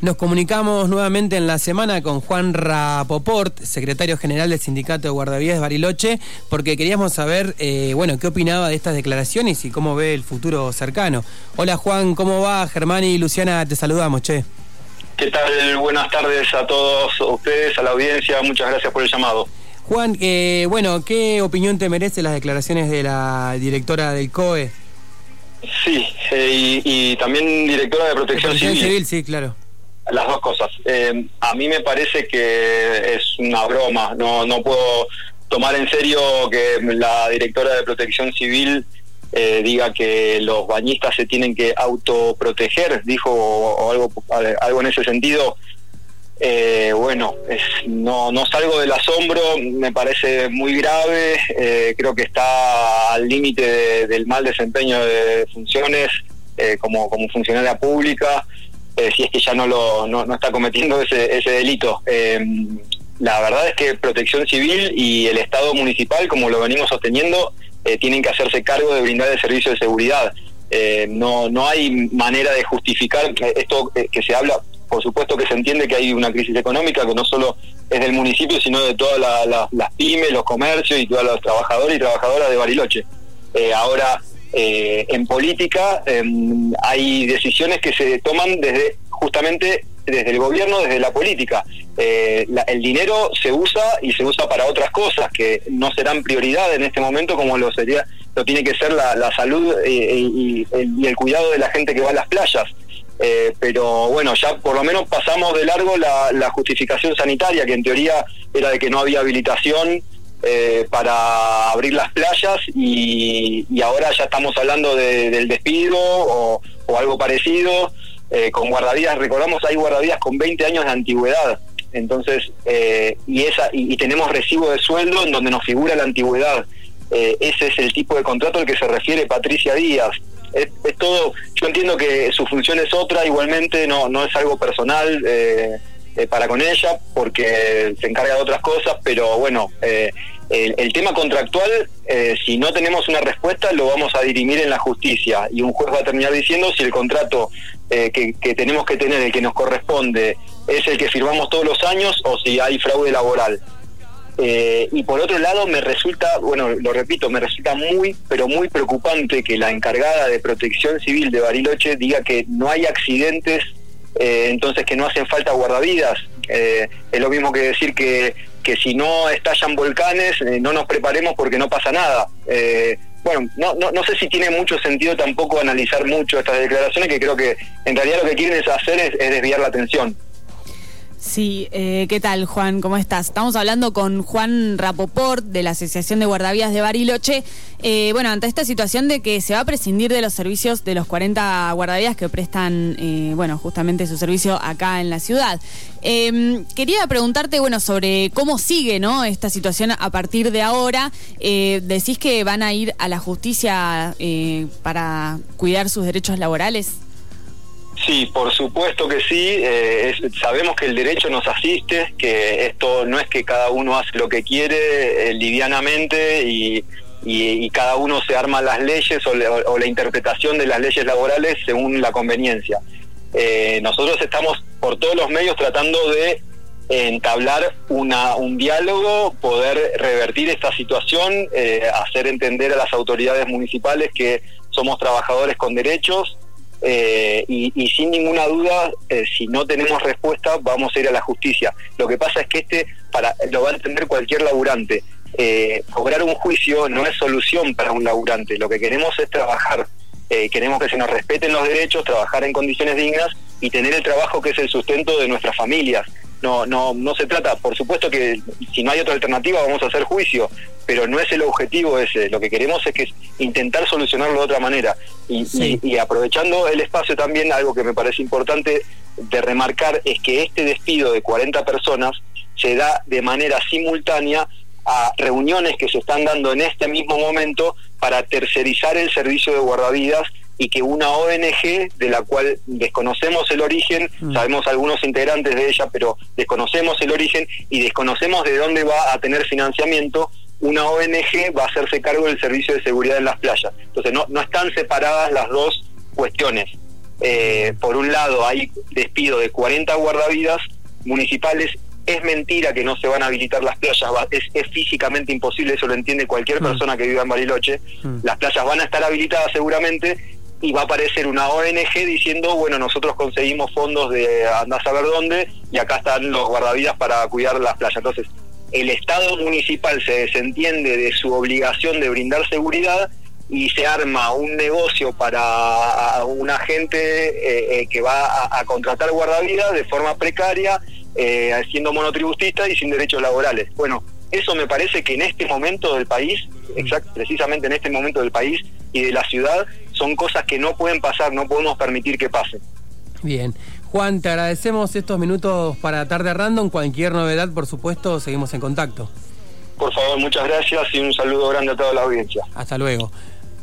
Nos comunicamos nuevamente en la semana con Juan Rapoport, secretario general del Sindicato de Guardavías de Bariloche, porque queríamos saber, eh, bueno, qué opinaba de estas declaraciones y cómo ve el futuro cercano. Hola Juan, ¿cómo va? Germán y Luciana, te saludamos, che. ¿Qué tal? Buenas tardes a todos ustedes, a la audiencia, muchas gracias por el llamado. Juan, eh, bueno, ¿qué opinión te merecen las declaraciones de la directora del COE? Sí, eh, y, también directora de Protección, Protección Civil. sí, claro. Las dos cosas. Eh, a mí me parece que es una broma. No, no puedo tomar en serio que la directora de Protección Civil eh, diga que los bañistas se tienen que autoproteger, dijo o, algo, algo en ese sentido. Eh, bueno, es, no, no salgo del asombro, me parece muy grave, creo que está al límite del mal desempeño de funciones como, como funcionaria pública. Eh, si es que ya no, lo, no, está cometiendo ese, ese delito. Eh, la verdad es que Protección Civil y el Estado municipal, como lo venimos sosteniendo, eh, tienen que hacerse cargo de brindar el servicio de seguridad. no, no hay manera de justificar esto que se habla. Por supuesto que se entiende que hay una crisis económica que no solo es del municipio, sino de todas las pymes, los comercios y todos los trabajadores y trabajadoras de Bariloche. ahora, eh, en política em, hay decisiones que se toman desde justamente desde el gobierno, desde la política. Eh, el dinero se usa y se usa para otras cosas que no serán prioridad en este momento como lo sería lo tiene que ser la, salud eh, y, el, cuidado de la gente que va a las playas. pero bueno, ya por lo menos pasamos de largo la, la justificación sanitaria, que en teoría era de que no había habilitación eh, para abrir las playas y, ahora ya estamos hablando del despido o, algo parecido. Eh, con guardavías, recordamos, hay guardavías con 20 años de antigüedad. Entonces, eh, y, esa, y, tenemos recibo de sueldo en donde nos figura la antigüedad. ese es el tipo de contrato al que se refiere Patricia Díaz. Es, todo, yo entiendo que su función es otra, igualmente no, no es algo personal. Eh, para con ella porque se encarga de otras cosas, pero bueno, eh, el, tema contractual, eh, si no tenemos una respuesta, lo vamos a dirimir en la justicia y un juez va a terminar diciendo si el contrato que, tenemos que tener, el que nos corresponde, es el que firmamos todos los años o si hay fraude laboral. y por otro lado, me resulta, bueno, lo repito, me resulta muy, pero muy preocupante que la encargada de protección civil de Bariloche diga que no hay accidentes eh, entonces que no hacen falta guardavidas. Eh, es lo mismo que decir que, que si no estallan volcanes, eh, no nos preparemos porque no pasa nada. bueno, no, no, no sé si tiene mucho sentido tampoco analizar mucho estas declaraciones, que creo que en realidad lo que quieren hacer es desviar la atención. Sí, eh, ¿qué tal Juan? ¿Cómo estás? Estamos hablando con Juan Rapoport de la Asociación de Guardavías de Bariloche. Eh, bueno, ante esta situación de que se va a prescindir de los servicios de los 40 guardavías que prestan, eh, bueno, justamente su servicio acá en la ciudad. Em, quería preguntarte, bueno, sobre cómo sigue, ¿no? Esta situación a partir de ahora. ¿Decís que van a ir a la justicia para cuidar sus derechos laborales? Sí, por supuesto que sí. Eh, sabemos que el derecho nos asiste, que esto no es que cada uno hace lo que quiere eh, livianamente y, cada uno se arma las leyes o, la interpretación de las leyes laborales según la conveniencia. Eh, nosotros estamos por todos los medios tratando de entablar una, un diálogo, poder revertir esta situación, hacer entender a las autoridades municipales que somos trabajadores con derechos eh, y, sin ninguna duda, eh, si no tenemos respuesta, vamos a ir a la justicia. Lo que pasa es que este para lo va a entender cualquier laburante. Eh, cobrar un juicio no es solución para un laburante. Lo que queremos es trabajar. queremos que se nos respeten los derechos, trabajar en condiciones dignas y tener el trabajo que es el sustento de nuestras familias no, no, no se trata, por supuesto que si no hay otra alternativa vamos a hacer juicio, pero no es el objetivo ese, lo que queremos es que intentar solucionarlo de otra manera. Y, y, aprovechando el espacio también, algo que me parece importante de remarcar es que este despido de 40 personas se da de manera simultánea a reuniones que se están dando en este mismo momento para tercerizar el servicio de guardavidas y que una ONG de la cual desconocemos el origen, mm. sabemos algunos integrantes de ella, pero desconocemos el origen y desconocemos de dónde va a tener financiamiento, una ONG va a hacerse cargo del servicio de seguridad en las playas. Entonces no, no están separadas las dos cuestiones. Eh, por un lado, hay despido de 40 guardavidas municipales. Es mentira que no se van a habilitar las playas, es, físicamente imposible, eso lo entiende cualquier mm. persona que viva en Bariloche. Mm. Las playas van a estar habilitadas seguramente y va a aparecer una ONG diciendo, bueno, nosotros conseguimos fondos de andar a saber dónde y acá están los guardavidas para cuidar las playas. Entonces, el Estado municipal se desentiende de su obligación de brindar seguridad y se arma un negocio para una gente eh, eh, que va a, contratar guardavidas de forma precaria, eh, siendo monotributista y sin derechos laborales. Bueno, eso me parece que en este momento del país, exact, precisamente en este momento del país y de la ciudad, son cosas que no pueden pasar, no podemos permitir que pasen. Bien. Juan, te agradecemos estos minutos para Tarde Random. Cualquier novedad, por supuesto, seguimos en contacto. Por favor, muchas gracias y un saludo grande a toda la audiencia. Hasta luego.